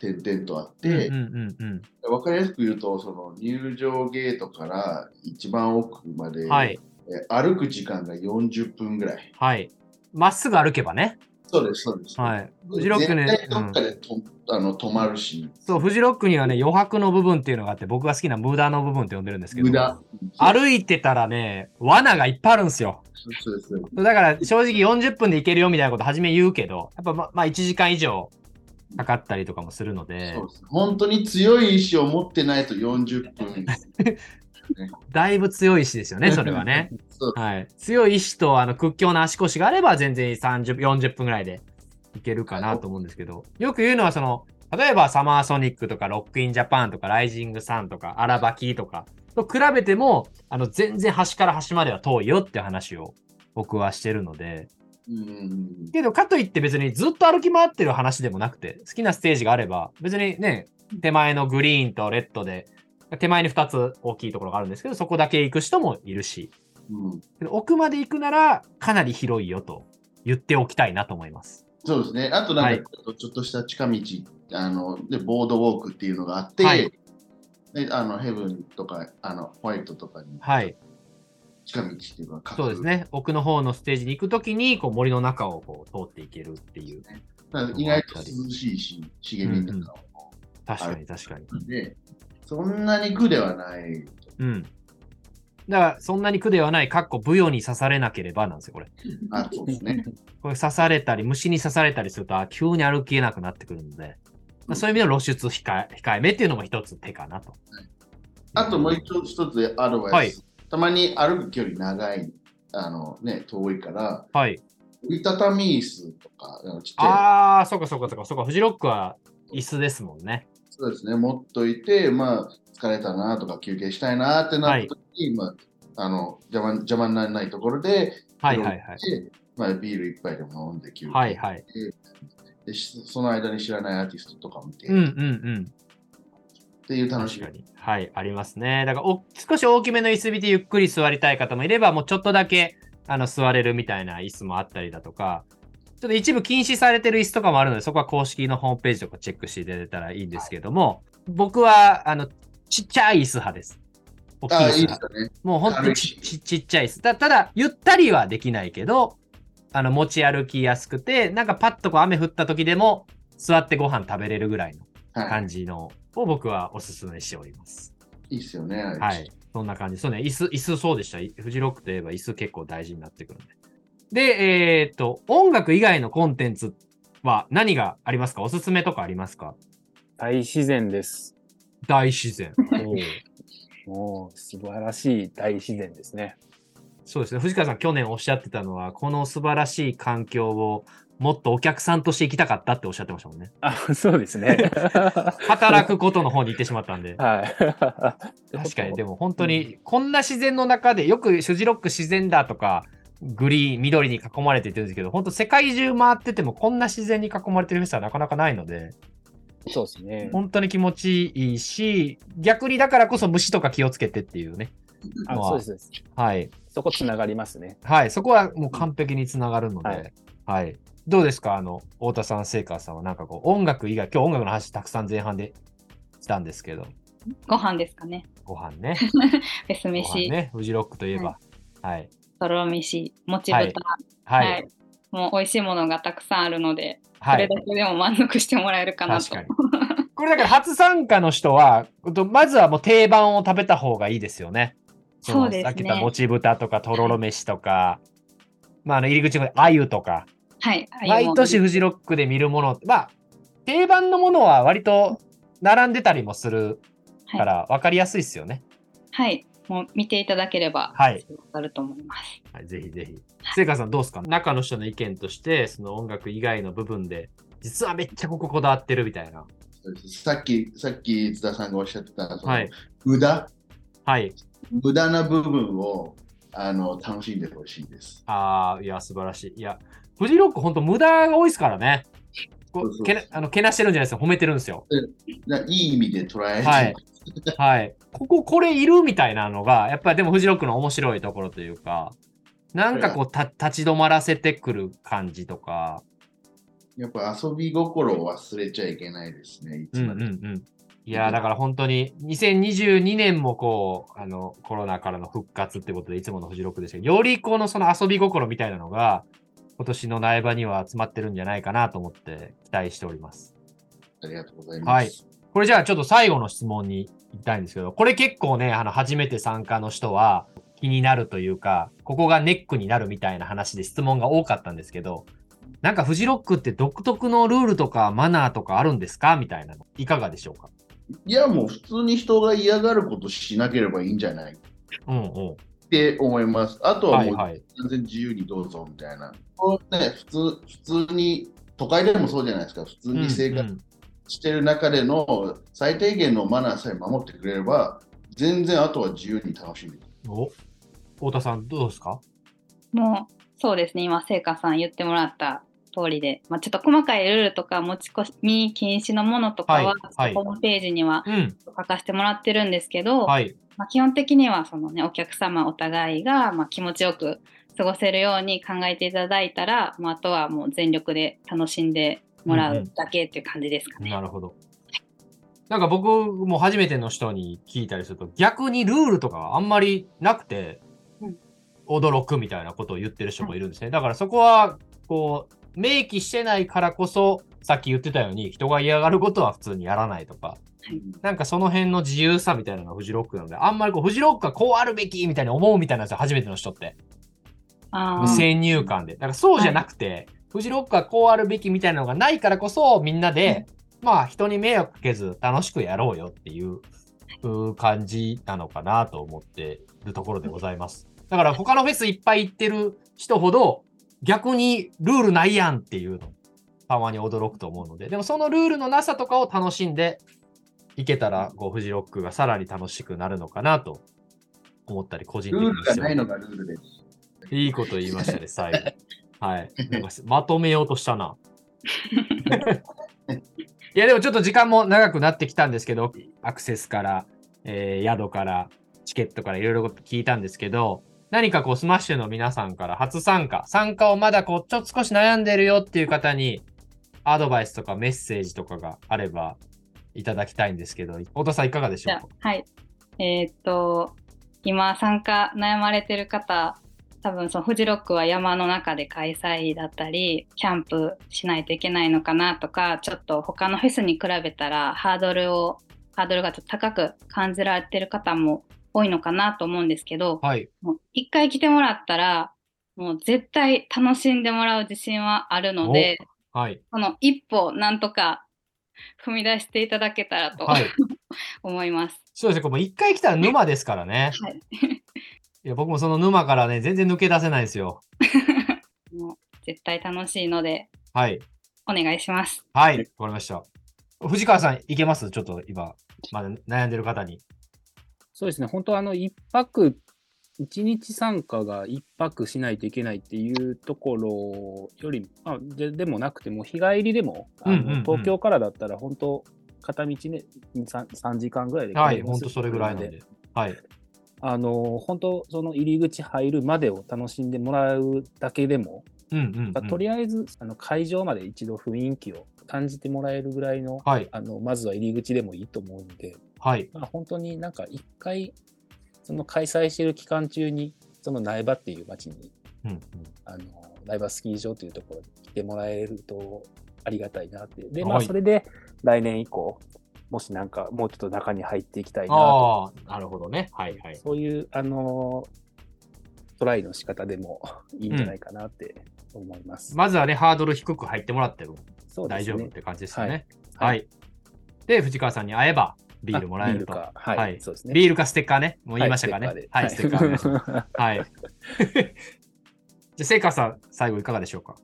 [SPEAKER 4] 点々とあって、
[SPEAKER 3] うんうんうんうん、
[SPEAKER 4] 分かりやすく言うとその入場ゲートから一番奥まで、
[SPEAKER 3] はい、
[SPEAKER 4] 歩く時間が40分ぐらい。
[SPEAKER 3] はい。まっすぐ歩けばね。
[SPEAKER 4] そうです、そうです。
[SPEAKER 3] はい。フジロックね。
[SPEAKER 4] どっかでと、うん、あの止まるし。
[SPEAKER 3] そう、フジロックにはね、余白の部分っていうのがあって、僕が好きな無駄の部分って呼んでるんですけど、
[SPEAKER 4] 無駄。
[SPEAKER 3] 歩いてたらね、罠がいっぱいあるんですよ。
[SPEAKER 4] そうです。
[SPEAKER 3] だから正直40分で行けるよみたいなこと初め言うけど、やっぱままあ1時間以上かかったりとかもするので。
[SPEAKER 4] そうです本当に強い意志を持ってないと40分。
[SPEAKER 3] だいぶ強い意志ですよね、それはね。はい、強い意志とあの屈強な足腰があれば全然30、40分ぐらいでいけるかなと思うんですけど、よく言うのはその、例えばサマーソニックとかロックインジャパンとかライジングサンとかアラバキーとかと比べても、あの全然端から端までは遠いよって話を僕はしてるので、
[SPEAKER 4] うん。
[SPEAKER 3] けどかといって別にずっと歩き回ってる話でもなくて、好きなステージがあれば、別にね、手前のグリーンとレッドで手前に2つ大きいところがあるんですけど、そこだけ行く人もいるし、
[SPEAKER 4] うん、
[SPEAKER 3] 奥まで行くならかなり広いよと言っておきたいなと思います。
[SPEAKER 4] そうですね。あとなんかちょっとした近道、はい、あのでボードウォークっていうのがあって、はい、であのヘブンとかあのホワイトとかに、
[SPEAKER 3] はい、
[SPEAKER 4] 近道っていうか
[SPEAKER 3] そうですね。奥の方のステージに行くときにこう森の中をこう通っていけるっていう。
[SPEAKER 4] 意外と涼しいし、茂みとか
[SPEAKER 3] も、確かに確かに。
[SPEAKER 4] で、そんなに苦ではない。
[SPEAKER 3] うん。だから、そんなに苦ではない、かっこ舞踊に刺されなければなんですよ、これ。
[SPEAKER 4] あ、そうですね。
[SPEAKER 3] これ刺されたり、虫に刺されたりすると、急に歩けなくなってくるので、まあ、そういう意味で露出控え控えめっていうのも一つ手かなと。はい、
[SPEAKER 4] あともう一つアドバイス、はい、たまに歩く距離長い、あのね、遠いから、
[SPEAKER 3] はい。
[SPEAKER 4] 折りたたみ椅子とか。
[SPEAKER 3] ああ、そうかそうかそうか、そうか、フジロックは椅子ですもんね。
[SPEAKER 4] そうですね、持っといて、まあ、疲れたなとか休憩したいなってなった時に、はい、まあ、あの邪魔邪魔にならないところで、
[SPEAKER 3] はいはいはい。
[SPEAKER 4] まあ、ビール一杯でも飲んで休憩。して、
[SPEAKER 3] はいはい、
[SPEAKER 4] でその間に知らないアーティストとか見て、
[SPEAKER 3] うんうんうん、
[SPEAKER 4] っていう楽し
[SPEAKER 3] み。はい、ありますね。だからお少し大きめの椅子見てゆっくり座りたい方もいれば、もうちょっとだけあの座れるみたいな椅子もあったりだとか、ちょっと一部禁止されてる椅子とかもあるので、そこは公式のホームページとかチェックしていただいたらいいんですけども、僕は、あの、ちっちゃい椅子派です。
[SPEAKER 4] 大きい椅子
[SPEAKER 3] ね、もう本当にちちっちゃい椅子。たただ、ゆったりはできないけど、あの、持ち歩きやすくて、なんかパッとこう雨降った時でも、座ってご飯食べれるぐらいの感じの、を僕はおすすめしております。
[SPEAKER 4] いいっすよね。
[SPEAKER 3] はい。そんな感じ。そうね、椅子、椅子そうでした。フジロックといえば椅子結構大事になってくるんで。で、えっ、と、音楽以外のコンテンツは何がありますか？おすすめとかありますか？
[SPEAKER 5] 大自然です。
[SPEAKER 3] 大自然。
[SPEAKER 5] もう素晴らしい大自然ですね。
[SPEAKER 3] そうですね。藤川さん、去年おっしゃってたのは、この素晴らしい環境をもっとお客さんとして行きたかったっておっしゃってましたもんね。
[SPEAKER 5] あ、そうですね。
[SPEAKER 3] 働くことの方に行ってしまったんで。
[SPEAKER 5] はい。
[SPEAKER 3] 確かに、でも本当に、こんな自然の中で、よく主ジロック自然だとか、グリーン、緑に囲まれてるんですけど、本当世界中回っててもこんな自然に囲まれてるフェスはなかなかないので、
[SPEAKER 5] そうですね。
[SPEAKER 3] 本当に気持ちいいし、逆にだからこそ虫とか気をつけてっていうね。
[SPEAKER 5] あそうです。
[SPEAKER 3] はい。
[SPEAKER 5] そこつながりますね。
[SPEAKER 3] はい。そこはもう完璧につながるので、はい、はい。どうですか？あの、太田さん、聖川さんはなんかこう、音楽以外、今日音楽の話たくさん前半でしたんですけど。
[SPEAKER 2] ご飯ですかね。
[SPEAKER 3] ご飯ね。
[SPEAKER 2] フェス飯。
[SPEAKER 3] ね。フジロックといえば。はい、はい
[SPEAKER 2] とろみし、もち豚、
[SPEAKER 3] はい、はい、
[SPEAKER 2] もう美味しいものがたくさんあるので、はい、それだけでも満足してもらえるかなと。
[SPEAKER 3] これだから初参加の人は、まずはもう定番を食べた方がいいですよね。
[SPEAKER 2] そうですね。
[SPEAKER 3] さっき言ったもち豚とかとろろ飯とか、まあ、あの入り口のあゆとか、
[SPEAKER 2] はい、
[SPEAKER 3] 毎年フジロックで見るもの、まあ、定番のものは割と並んでたりもするから分かりやすいですよね。
[SPEAKER 2] はい。もう見ていただければ、はい、わかると思います。
[SPEAKER 3] はい、ぜひぜひ。聖華さんどうですか？中の人の意見として、その音楽以外の部分で、実はめっちゃこここだわってるみたいな。
[SPEAKER 4] さっき、さっき津田さんがおっしゃってた、その、はい、無駄、
[SPEAKER 3] はい、
[SPEAKER 4] 無駄な部分をあの楽しんでほしいです。
[SPEAKER 3] ああ、いや、素晴らしい。いや、フジロック、本当無駄が多いですからね。こうけなあのけなしてるんじゃないですか、褒めてるんですよ。
[SPEAKER 4] いい意味で捉え
[SPEAKER 3] はい。はい。ここ、これいるみたいなのが、やっぱりでもフジロックの面白いところというか、なんかこう、た立ち止まらせてくる感じとか。
[SPEAKER 4] やっぱ遊び心を忘れちゃいけないですね、いつまで。うんうんうん
[SPEAKER 3] いやだから本当に2022年もこうあのコロナからの復活ってことでいつものフジロックでしたけどよりこのその遊び心みたいなのが今年の苗場には集まってるんじゃないかなと思って期待しております。
[SPEAKER 4] ありがとうございます。はい。
[SPEAKER 3] これじゃあちょっと最後の質問に行きたいんですけど、これ結構ね、あの、初めて参加の人は気になるというか、ここがネックになるみたいな話で質問が多かったんですけど、なんかフジロックって独特のルールとかマナーとかあるんですか？みたいなの。いかがでしょうか？
[SPEAKER 4] いや、もう普通に人が嫌がることしなければいいんじゃない
[SPEAKER 3] うんうん。
[SPEAKER 4] って思います。あとはもう完全自由にどうぞみたいな。はいはい、ね、普通普通に都会でもそうじゃないですか。普通に生活してる中での最低限のマナーさえ守ってくれれば、全然あとは自由に楽しむ。
[SPEAKER 3] お太田さん、どうですか？
[SPEAKER 2] もうそうですね、今、聖華さん言ってもらった通りで、まあ、ちょっと細かいルールとか持ち込み禁止のものとかは、はい、ホームページには書かせてもらってるんですけど、はい、まあ、基本的にはその、ね、お客様お互いがま気持ちよく過ごせるように考えていただいたら、まあ、あとはもう全力で楽しんでもらうだけっていう感じですかね。
[SPEAKER 3] うんうん、なるほど。なんか僕も初めての人に聞いたりすると逆にルールとかあんまりなくて、驚くみたいなことを言ってる人もいるんですね。だからそこはこう明記してないからこそさっき言ってたように人が嫌がることは普通にやらないとか、なんかその辺の自由さみたいなのがフジロックなので、あんまりこうフジロックがこうあるべきみたいに思うみたいなんですよ、初めての人って。先入観で。だからそうじゃなくて、はい、フジロックはこうあるべきみたいなのがないからこそ、みんなで、うん、まあ人に迷惑かけず楽しくやろうよっていう感じなのかなと思ってるところでございます。だから他のフェスいっぱい行ってる人ほど、逆にルールないやんっていうの、たまに驚くと思うので、でもそのルールのなさとかを楽しんでいけたら、こう、フジロックがさらに楽しくなるのかなと思ったり、個人的に。ルー
[SPEAKER 4] ルがないのがルールです。
[SPEAKER 3] いいこと言いましたね、最後。はい。まとめようとしたな。いや、でもちょっと時間も長くなってきたんですけど、アクセスから、えー、宿から、チケットからいろいろ聞いたんですけど、何かこう、スマッシュの皆さんから初参加、参加をまだこう、ちょっと少し悩んでるよっていう方に、アドバイスとかメッセージとかがあれば、いただきたいんですけど、太田さんいかがでしょうか？
[SPEAKER 2] はい。えー、っと、今参加悩まれてる方、多分そのフジロックは山の中で開催だったり、キャンプしないといけないのかなとか、ちょっと他のフェスに比べたらハードルを、ハードルがちょっと高く感じられてる方も多いのかなと思うんですけど、
[SPEAKER 3] はい、
[SPEAKER 2] もう一回来てもらったら、もう絶対楽しんでもらう自信はあるので、
[SPEAKER 3] はい、
[SPEAKER 2] この一歩なんとか踏み出していただけたらと、はい、思います。
[SPEAKER 3] そうですね、もう一回来たら沼ですからね。はい、いや僕もその沼からね、全然抜け出せないですよ。
[SPEAKER 2] もう絶対楽しいので、
[SPEAKER 3] はい。
[SPEAKER 2] お願いします。
[SPEAKER 3] はい、わかりました。藤川さん、いけます？ちょっと今、まだ悩んでる方に。
[SPEAKER 5] そうですね、本当あの、一泊1日参加が1泊しないといけないっていうところより、あででもなくても、日帰りでも、あの東京からだったら、本当、片道ね3、3時間ぐらいで
[SPEAKER 3] はい、本当それぐらいなんで。はい。
[SPEAKER 5] あの本当、その入り口入るまでを楽しんでもらうだけでも、
[SPEAKER 3] うんうんうん、
[SPEAKER 5] とりあえずあの会場まで一度雰囲気を感じてもらえるぐらいの、
[SPEAKER 3] はい、
[SPEAKER 5] あのまずは入り口でもいいと思うんで、
[SPEAKER 3] はい。
[SPEAKER 5] まあ、本当になんか一回その開催している期間中に、その苗場っていう街に、
[SPEAKER 3] うんうん、
[SPEAKER 5] あの苗場スキー場というところに来てもらえるとありがたいなって。で、まあ、それで来年以降、もしなんかもうちょっと中に入っていきたいなと。
[SPEAKER 3] なるほどね。はいはい。
[SPEAKER 5] そういう、あの、トライの仕方でもいいんじゃないかなって思います。
[SPEAKER 3] うん、まずはね、ハードル低く入ってもらっても大丈夫って感じですよね。はい、はい、で、藤川さんに会えば、ビールもらえると。
[SPEAKER 5] はい、はい、そうですね。
[SPEAKER 3] ビールかステッカーね。もう言いましたかね。はい、ステッカー。はい。じゃあ、セイカさん、最後いかがでしょうか？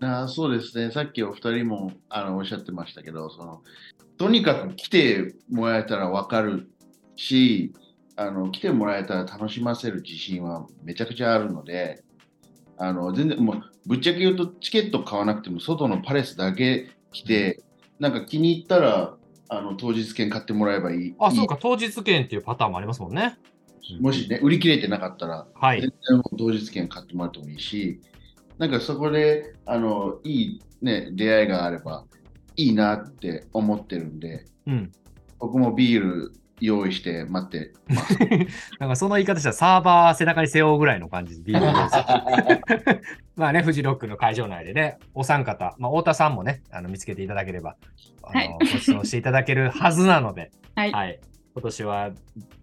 [SPEAKER 4] あそうですね。さっきお二人もあのおっしゃってましたけど、そのとにかく来てもらえたら分かるし、あの来てもらえたら楽しませる自信はめちゃくちゃあるので、あの全然もうぶっちゃけ言うとチケット買わなくても外のパレスだけ来て、なんか気に入ったらあの当日券買ってもらえばいい。
[SPEAKER 3] あ、そうか、当日券っていうパターンもありますもんね。
[SPEAKER 4] もしね、売り切れてなかったら、
[SPEAKER 3] はい、
[SPEAKER 4] 全然当日券買ってもらってもいいし、なんかそこであのいい、ね、出会いがあればいいなって思ってるんで、
[SPEAKER 3] うん、
[SPEAKER 4] 僕もビール用意して待ってます。
[SPEAKER 3] なんかその言い方したらサーバー背中に背負うぐらいの感じでビール まあね、フジロックの会場内でね、お三方、まあ、太田さんもね、あの見つけていただければ、あの、はい、ご質問していただけるはずなので、
[SPEAKER 2] はい、はい、
[SPEAKER 3] 今年は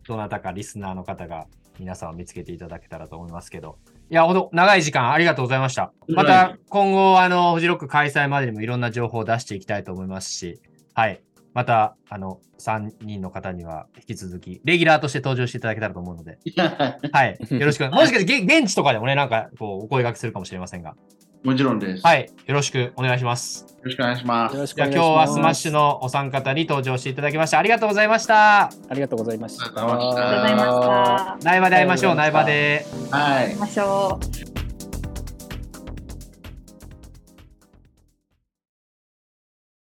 [SPEAKER 3] どなたかリスナーの方が皆さんを見つけていただけたらと思いますけど、いや、ほど長い時間ありがとうございました。また今後、あの、フジロック開催までにもいろんな情報を出していきたいと思いますし、はい。また、あの、3人の方には引き続き、レギュラーとして登場していただけたらと思うので、はい。よろしく。もしかして現地とかでもね、なんか、こう、お声掛けするかもしれませんが。
[SPEAKER 4] もちろんです。
[SPEAKER 3] はい。よろしくお願いします。
[SPEAKER 4] よろしくお願いします。
[SPEAKER 3] じゃあ今日はスマッシュのお三方に登場していただきました。ありがとうございました。
[SPEAKER 5] ありがとうございました。あり
[SPEAKER 2] がとうございました。
[SPEAKER 3] 苗場で会いましょう、苗場で。
[SPEAKER 4] はい。
[SPEAKER 2] 会いましょう。